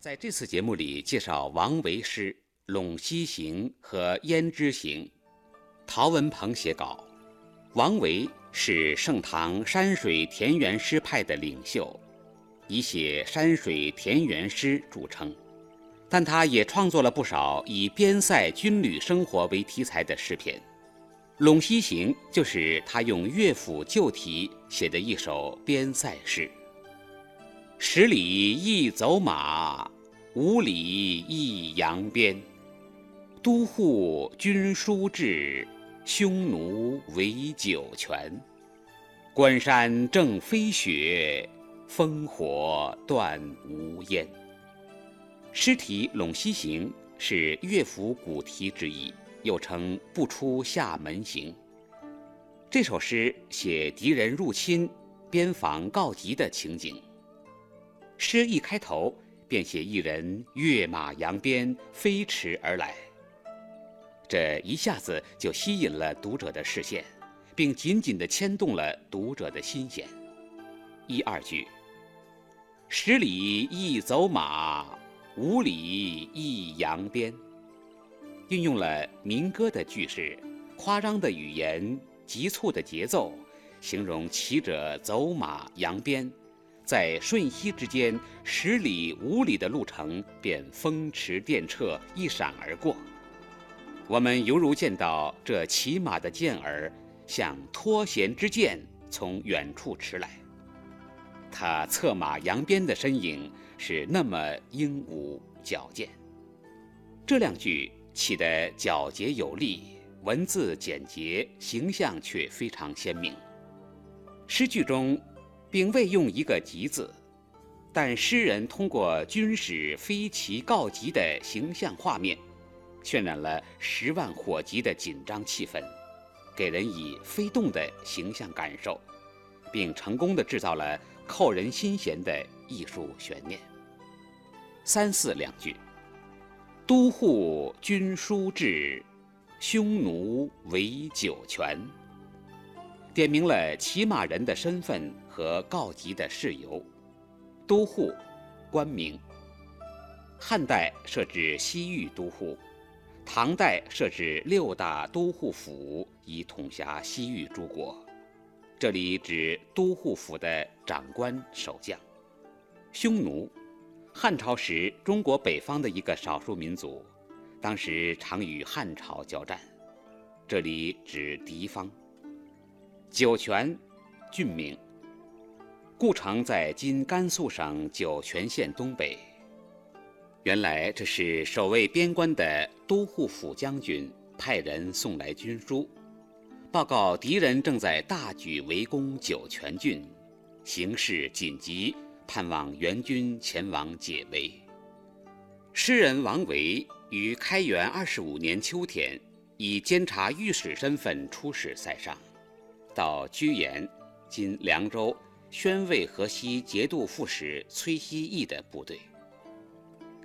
在这次节目里，介绍王维诗《陇西行》和《胭脂行》。陶文鹏写稿。王维是盛唐山水田园诗派的领袖，以写山水田园诗著称。但他也创作了不少以边塞军旅生活为题材的诗篇，《陇西行》就是他用乐府旧题写的一首边塞诗。十里一走马，五里一扬鞭。都护军书至，匈奴围酒泉。关山正飞雪，烽火断无烟。诗题《陇西行》是乐府古题之一，又称《不出厦门行》。这首诗写敌人入侵、边防告急的情景。诗一开头便写一人跃马扬鞭飞驰而来，这一下子就吸引了读者的视线，并紧紧地牵动了读者的心弦。一二句：十里一走马，五里一扬鞭，运用了民歌的句式，夸张的语言，急促的节奏，形容骑者走马扬鞭。在瞬息之间，十里五里的路程便风驰电掣，一闪而过。我们犹如见到这骑马的健儿，像脱弦之箭，从远处驰来。他策马扬鞭的身影是那么英武矫健。这两句起得皎洁有力，文字简洁，形象却非常鲜明。诗句中。并未用一个“急”字，但诗人通过军使飞骑告急的形象画面，渲染了十万火急的紧张气氛，给人以飞动的形象感受，并成功的制造了扣人心弦的艺术悬念。三四两句：“都护军书至，匈奴围酒泉。”点明了骑马人的身份和告急的事由。都护，官名。汉代设置西域都护，唐代设置六大都护府以统辖西域诸国。这里指都护府的长官守将。匈奴，汉朝时中国北方的一个少数民族，当时常与汉朝交战。这里指敌方。酒泉，郡名。故城在今甘肃省酒泉县东北。原来这是守卫边关的都护府将军派人送来军书，报告敌人正在大举围攻酒泉郡，形势紧急，盼望援军前往解围。诗人王维于开元二十五年秋天，以监察御史身份出使塞上。到居延（今凉州）宣慰河西节度副使崔希义的部队。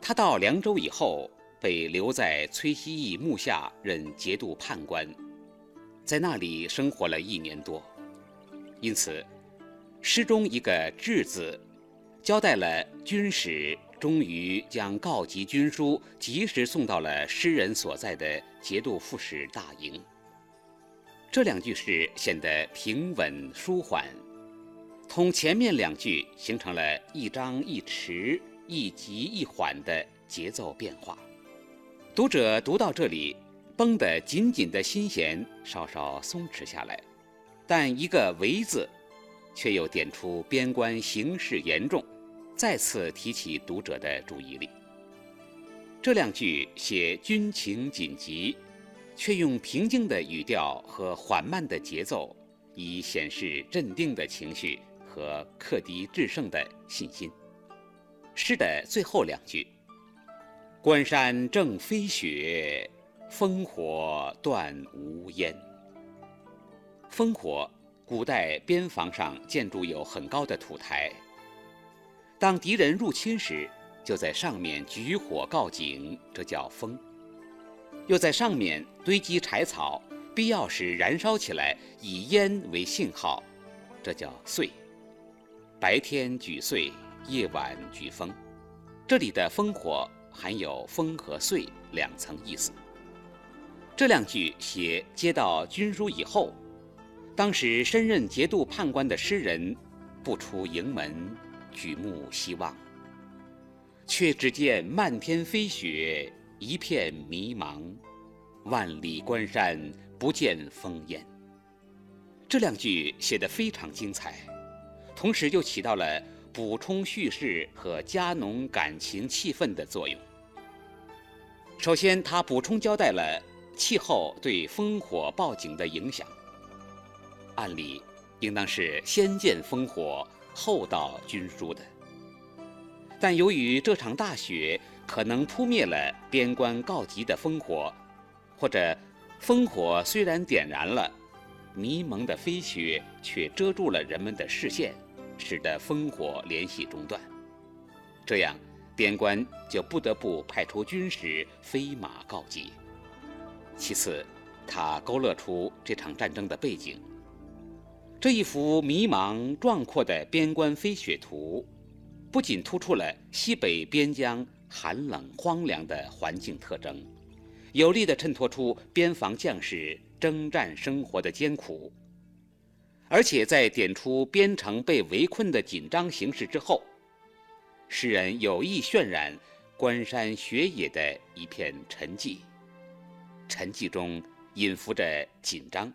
他到凉州以后，被留在崔希义幕下任节度判官，在那里生活了一年多。因此，诗中一个“至”字，交代了军使终于将告急军书及时送到了诗人所在的节度副使大营。这两句诗显得平稳舒缓，同前面两句形成了一张一弛、一急一缓的节奏变化。读者读到这里，绷得紧紧的心弦稍稍松弛下来，但一个“围”字，却又点出边关形势严重，再次提起读者的注意力。这两句写军情紧急。却用平静的语调和缓慢的节奏，以显示镇定的情绪和克敌制胜的信心。诗的最后两句：“关山正飞雪，烽火断无烟。”烽火，古代边防上建筑有很高的土台，当敌人入侵时，就在上面举火告警，这叫烽。又在上面堆积柴草，必要时燃烧起来，以烟为信号，这叫燧。白天举燧，夜晚举风。这里的烽火含有烽和岁两层意思。这两句写接到军书以后，当时身任节度判官的诗人不出营门，举目希望，却只见漫天飞雪，一片迷茫，万里关山不见烽烟。这两句写得非常精彩，同时又起到了补充叙事和加浓感情气氛的作用。首先，他补充交代了气候对烽火报警的影响。按理应当是先见烽火，后到军书的，但由于这场大雪可能扑灭了边关告急的烽火，或者烽火虽然点燃了。迷蒙的飞雪却遮住了人们的视线，使得烽火联系中断。这样，边关就不得不派出军士飞马告急。其次，他勾勒出这场战争的背景。这一幅迷茫壮阔的边关飞雪图，不仅突出了西北边疆寒冷荒凉的环境特征，有力地衬托出边防将士。征战生活的艰苦，而且在点出边城被围困的紧张形势之后，诗人有意渲染关山雪野的一片沉寂，沉寂中隐伏着紧张，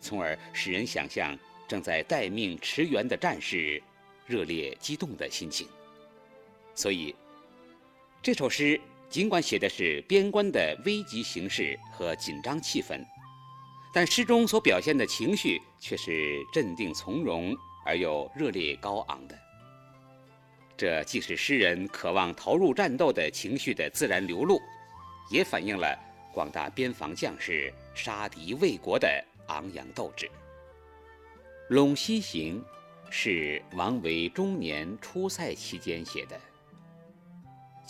从而使人想象正在待命驰援的战士热烈激动的心情。所以，这首诗尽管写的是边关的危急形势和紧张气氛。但诗中所表现的情绪却是镇定从容而又热烈高昂的，这既是诗人渴望投入战斗的情绪的自然流露，也反映了广大边防将士杀敌卫国的昂扬斗志。《陇西行》是王维中年出塞期间写的。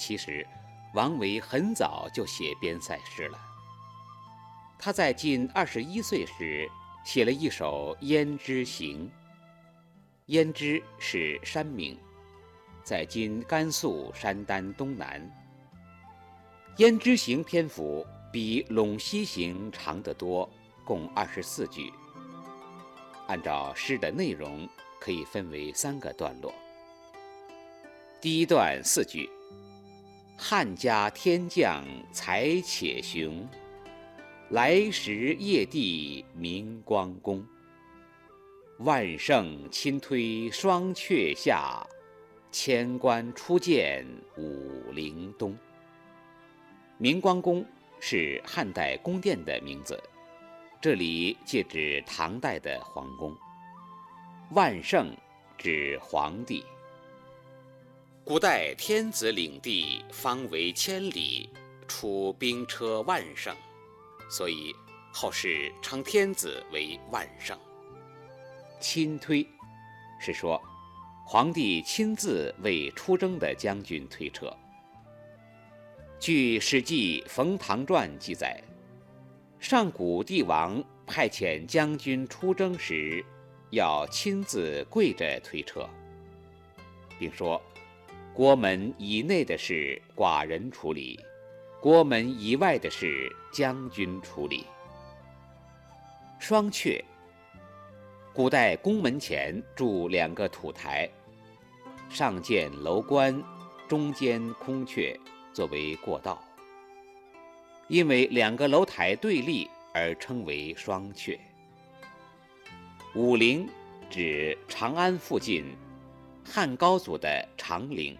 其实，王维很早就写边塞诗了。他在近二十一岁时写了一首《胭脂行》。胭脂是山名，在今甘肃山丹东南。《胭脂行》篇幅比《陇西行》长得多，共二十四句。按照诗的内容，可以分为三个段落。第一段四句：汉家天降才且雄。来时夜帝明光宫，万乘亲推双阙下，千官初见武陵东。明光宫是汉代宫殿的名字，这里借指唐代的皇宫。万乘指皇帝。古代天子领地方为千里，出兵车万乘。所以后世称天子为万乘。亲推是说皇帝亲自为出征的将军推车。据《史记·冯唐传》记载，上古帝王派遣将军出征时，要亲自跪着推车，并说：“国门以内的事，寡人处理。”国门以外的事，将军处理。双阙，古代宫门前筑两个土台，上建楼观，中间空阙，作为过道。因为两个楼台对立而称为双阙。武陵指长安附近汉高祖的长陵，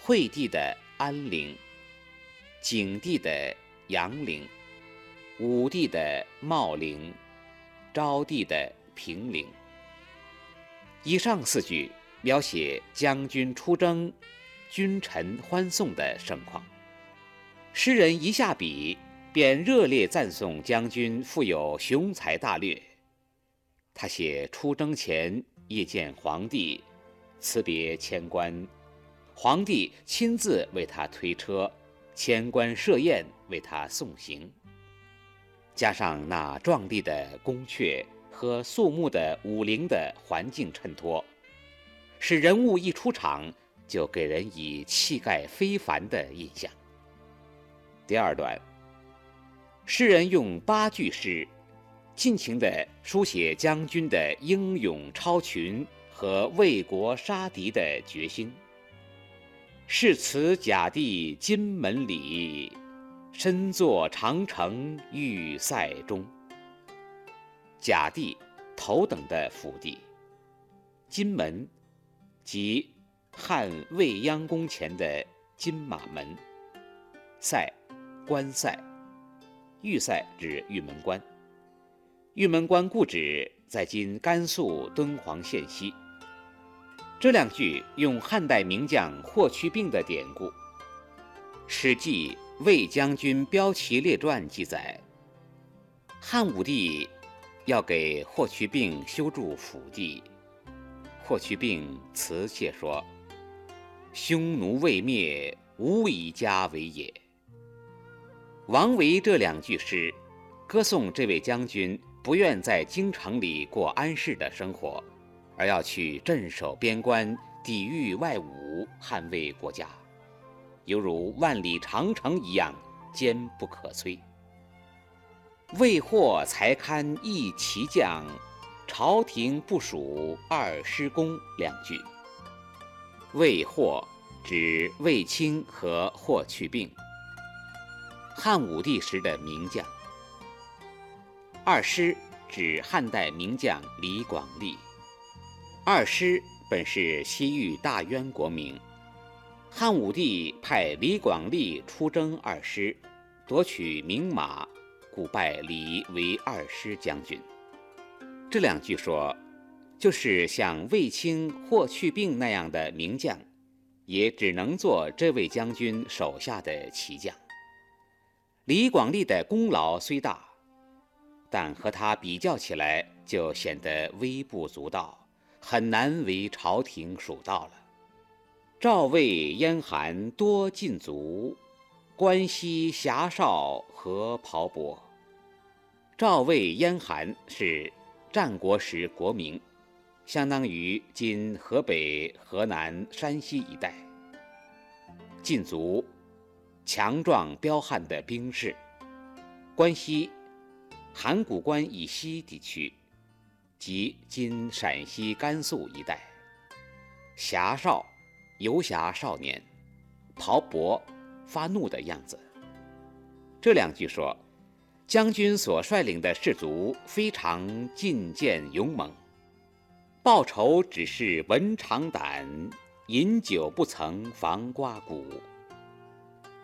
惠帝的安陵。景帝的阳陵，武帝的茂陵，昭帝的平陵。以上四句描写将军出征，君臣欢送的盛况。诗人一下笔，便热烈赞颂将军富有雄才大略。他写出征前夜见皇帝，辞别千官，皇帝亲自为他推车。千官设宴为他送行，加上那壮丽的宫阙和肃穆的武陵的环境衬托，使人物一出场就给人以气概非凡的印象。第二段，诗人用八句诗，尽情地书写将军的英勇超群和为国杀敌的决心。誓辞甲第金门里，身坐长城御塞中。甲第，头等的府邸。金门，即汉未央宫前的金马门。塞，关塞。御塞指玉门关。玉门关故址在今甘肃敦煌县西。这两句用汉代名将霍去病的典故，《史记·魏将军骠骑列传》记载，汉武帝要给霍去病修筑府邸，霍去病辞谢说：“匈奴未灭，无以家为也。”王维这两句诗，歌颂这位将军不愿在京城里过安适的生活。而要去镇守边关，抵御外侮，捍卫国家，犹如万里长城一样坚不可摧。未获才堪一骑将，朝廷不属二师公两句。魏霍指卫青和霍去病，汉武帝时的名将。二师指汉代名将李广利。二师本是西域大渊国名，汉武帝派李广利出征二师，夺取名马，故拜李为二师将军。这两句说，就是像卫青、霍去病那样的名将，也只能做这位将军手下的骑将。李广利的功劳虽大，但和他比较起来，就显得微不足道。很难为朝廷数到了。赵魏燕韩多尽族，关西侠少何袍帛。赵魏燕韩是战国时国名，相当于今河北、河南、山西一带。晋族，强壮彪悍的兵士。关西，函谷关以西地区。即今陕西、甘肃一带，侠少，游侠少年，袍帛，发怒的样子。这两句说，将军所率领的士卒非常进谏勇猛，报仇只是文长胆，饮酒不曾防刮骨。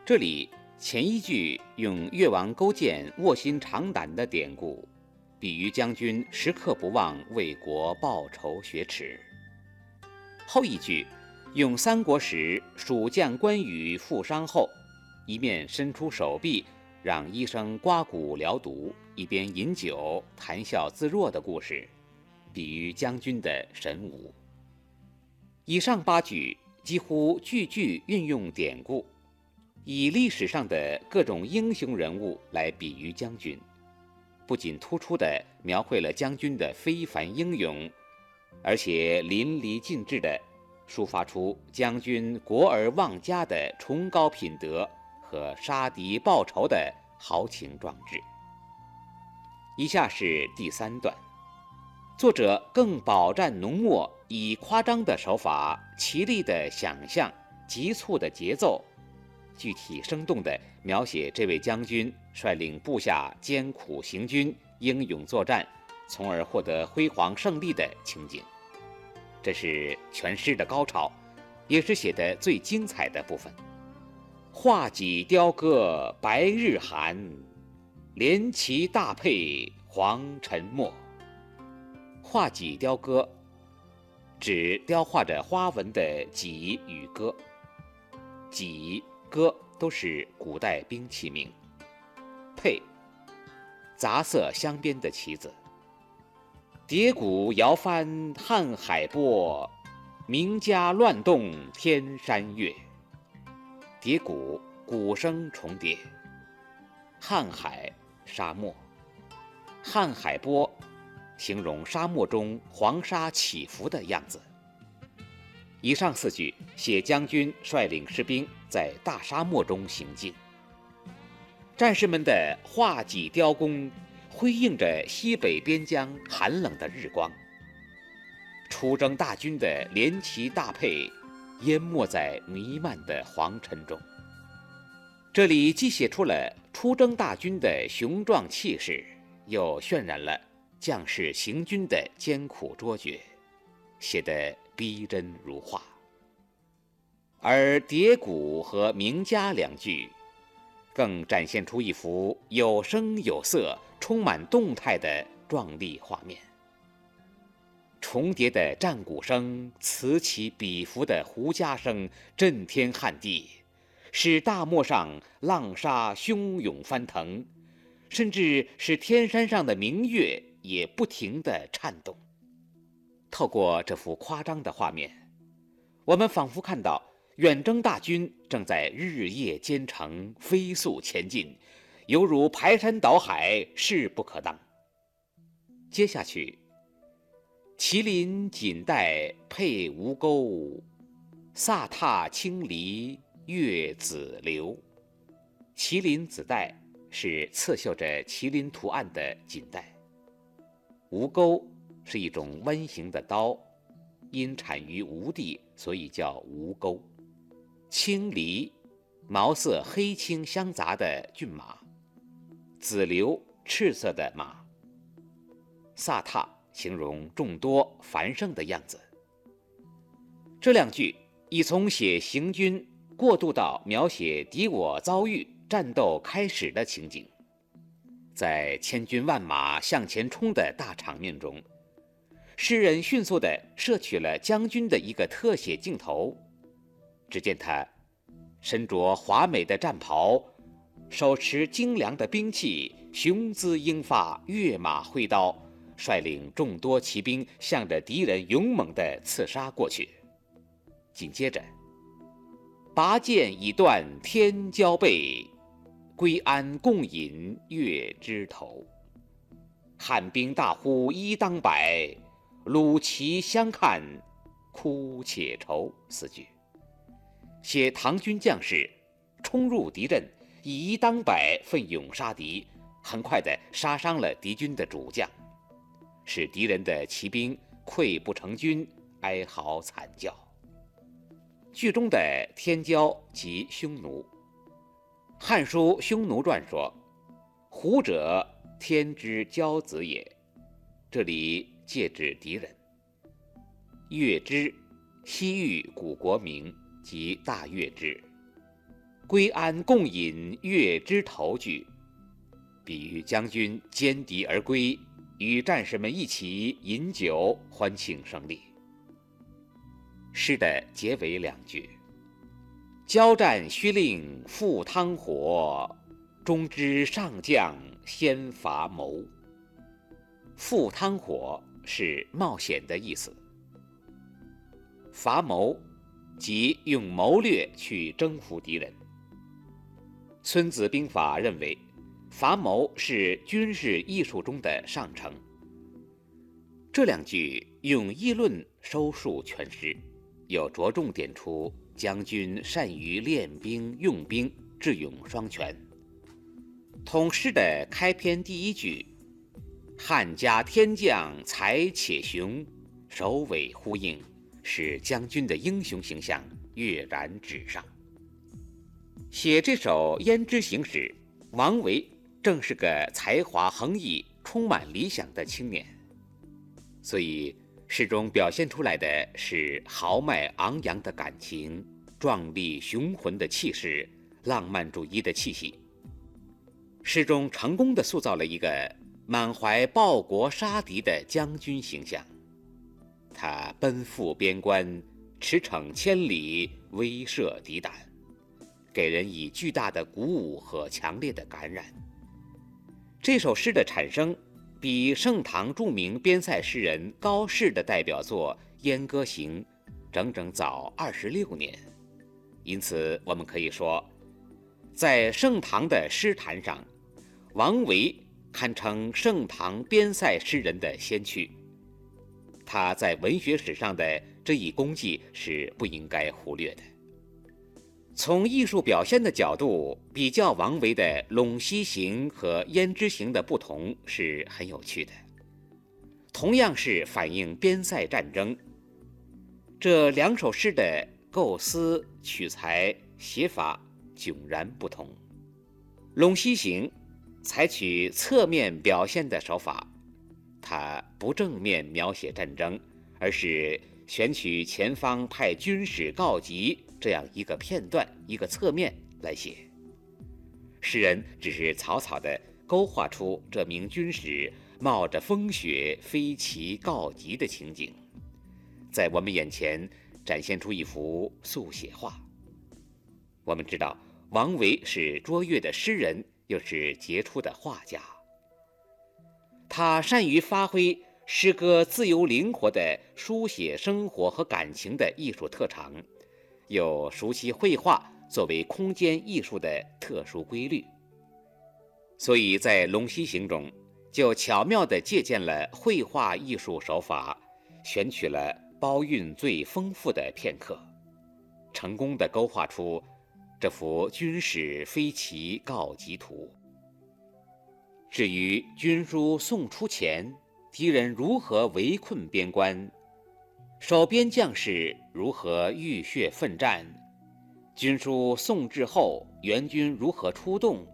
这里前一句用越王勾践卧薪尝胆的典故。比喻将军时刻不忘为国报仇雪耻。后一句用三国时蜀将关羽负伤后，一面伸出手臂让医生刮骨疗毒，一边饮酒谈笑自若的故事，比喻将军的神武。以上八句几乎句句运用典故，以历史上的各种英雄人物来比喻将军。不仅突出地描绘了将军的非凡英勇，而且淋漓尽致地抒发出将军国而忘家的崇高品德和杀敌报仇的豪情壮志。以下是第三段，作者更饱蘸浓墨，以夸张的手法、奇丽的想象、急促的节奏。具体生动地描写这位将军率领部下艰苦行军、英勇作战，从而获得辉煌胜利的情景。这是全诗的高潮，也是写的最精彩的部分。画戟雕戈白日寒，连旗大佩黄尘没。画戟雕戈，指雕画着花纹的戟与戈。戟。戈都是古代兵器名。佩，杂色镶边的旗子。叠鼓摇翻瀚海波，名家乱动天山月。叠鼓，鼓声重叠。瀚海，沙漠。瀚海波，形容沙漠中黄沙起伏的样子。以上四句写将军率领士兵在大沙漠中行进，战士们的画戟雕弓辉映着西北边疆寒冷的日光，出征大军的连旗大佩淹没在弥漫的黄尘中。这里既写出了出征大军的雄壮气势，又渲染了将士行军的艰苦卓绝，写得。逼真如画，而叠鼓和鸣家两句，更展现出一幅有声有色、充满动态的壮丽画面。重叠的战鼓声，此起彼伏的胡笳声，震天撼地，使大漠上浪沙汹涌翻腾，甚至使天山上的明月也不停地颤动。透过这幅夸张的画面，我们仿佛看到远征大军正在日夜兼程、飞速前进，犹如排山倒海，势不可当。接下去，麒麟锦带配吴钩，飒沓轻离月子流。麒麟子带是刺绣着麒麟图案的锦带，吴钩。是一种弯形的刀，因产于吴地，所以叫吴钩。青离，毛色黑青相杂的骏马。紫流，赤色的马。飒沓，形容众多繁盛的样子。这两句已从写行军过渡到描写敌我遭遇、战斗开始的情景，在千军万马向前冲的大场面中。诗人迅速地摄取了将军的一个特写镜头，只见他身着华美的战袍，手持精良的兵器，雄姿英发，跃马挥刀，率领众多骑兵向着敌人勇猛地刺杀过去。紧接着，拔剑已断天骄背，归安共饮月枝头。汉兵大呼一当百。鲁齐相看，哭且愁。四句写唐军将士冲入敌阵，以一当百，奋勇杀敌，很快地杀伤了敌军的主将，使敌人的骑兵溃不成军，哀嚎惨叫。剧中的天骄即匈奴，《汉书·匈奴传》说：“胡者，天之骄子也。”这里。借指敌人。月支，西域古国名，即大月支。归安共饮月支头句，比喻将军歼敌而归，与战士们一起饮酒欢庆胜利。诗的结尾两句：交战须令赴汤火，终知上将先伐谋。赴汤火。是冒险的意思。伐谋，即用谋略去征服敌人。《孙子兵法》认为，伐谋是军事艺术中的上乘。这两句用议论收束全诗，又着重点出将军善于练兵用兵，智勇双全。统诗的开篇第一句。汉家天将才且雄，首尾呼应，使将军的英雄形象跃然纸上。写这首《胭脂行》时，王维正是个才华横溢、充满理想的青年，所以诗中表现出来的是豪迈昂扬的感情、壮丽雄浑的气势、浪漫主义的气息。诗中成功地塑造了一个。满怀报国杀敌的将军形象，他奔赴边关，驰骋千里，威慑敌胆，给人以巨大的鼓舞和强烈的感染。这首诗的产生，比盛唐著名边塞诗人高适的代表作《燕歌行》整整早二十六年，因此我们可以说，在盛唐的诗坛上，王维。堪称盛唐边塞诗人的先驱，他在文学史上的这一功绩是不应该忽略的。从艺术表现的角度比较王维的《陇西行》和《胭脂行》的不同是很有趣的。同样是反映边塞战争，这两首诗的构思、取材、写法迥然不同。《陇西行》采取侧面表现的手法，他不正面描写战争，而是选取前方派军使告急。这样一个片段，一个侧面来写，诗人只是草草地勾画出这名军使冒着风雪飞骑告急的情景，在我们眼前展现出一幅速写画。我们知道，王维是卓越的诗人，又是杰出的画家，他善于发挥诗歌自由灵活的书写生活和感情的艺术特长。又熟悉绘画作为空间艺术的特殊规律，所以在《龙溪行》中就巧妙地借鉴了绘画艺术手法，选取了包蕴最丰富的片刻，成功地勾画出这幅军使飞骑告急图。至于军书送出前，敌人如何围困边关？守边将士如何浴血奋战？军书送至后，援军如何出动？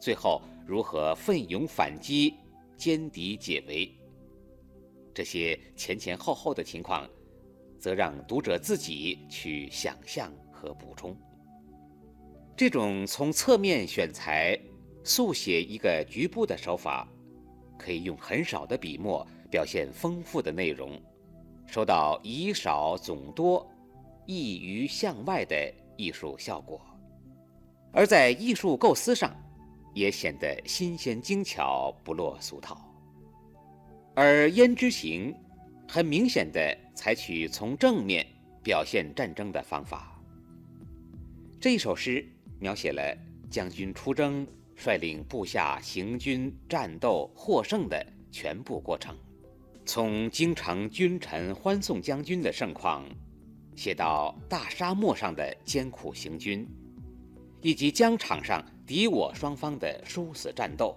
最后如何奋勇反击，歼敌解围？这些前前后后的情况，则让读者自己去想象和补充。这种从侧面选材、速写一个局部的手法，可以用很少的笔墨表现丰富的内容。收到以少总多、易于向外的艺术效果，而在艺术构思上，也显得新鲜精巧，不落俗套。而《胭脂行》很明显地采取从正面表现战争的方法。这一首诗描写了将军出征、率领部下行军、战斗、获胜的全部过程。从京城君臣欢送将军的盛况，写到大沙漠上的艰苦行军，以及疆场上敌我双方的殊死战斗，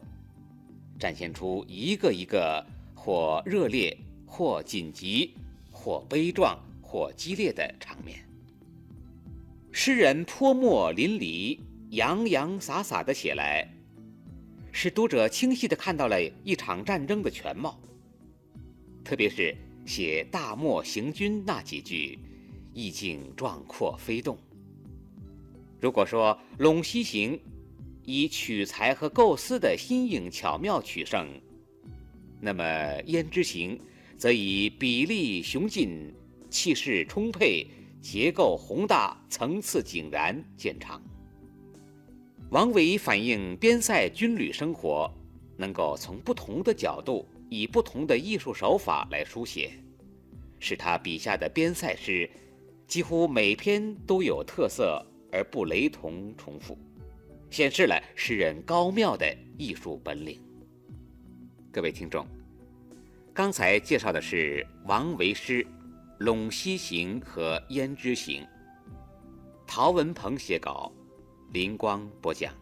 展现出一个一个或热烈、或紧急、或悲壮、或激烈的场面。诗人泼墨淋漓、洋洋洒洒地写来，使读者清晰地看到了一场战争的全貌。特别是写大漠行军那几句，意境壮阔飞动。如果说《陇西行》以取材和构思的新颖巧妙取胜，那么《胭脂行》则以比例雄劲、气势充沛、结构宏大、层次井然见长。王维反映边塞军旅生活，能够从不同的角度。以不同的艺术手法来书写，使他笔下的边塞诗几乎每篇都有特色而不雷同重复，显示了诗人高妙的艺术本领。各位听众，刚才介绍的是王维诗《陇西行》和《胭脂行》，陶文鹏写稿，林光播讲。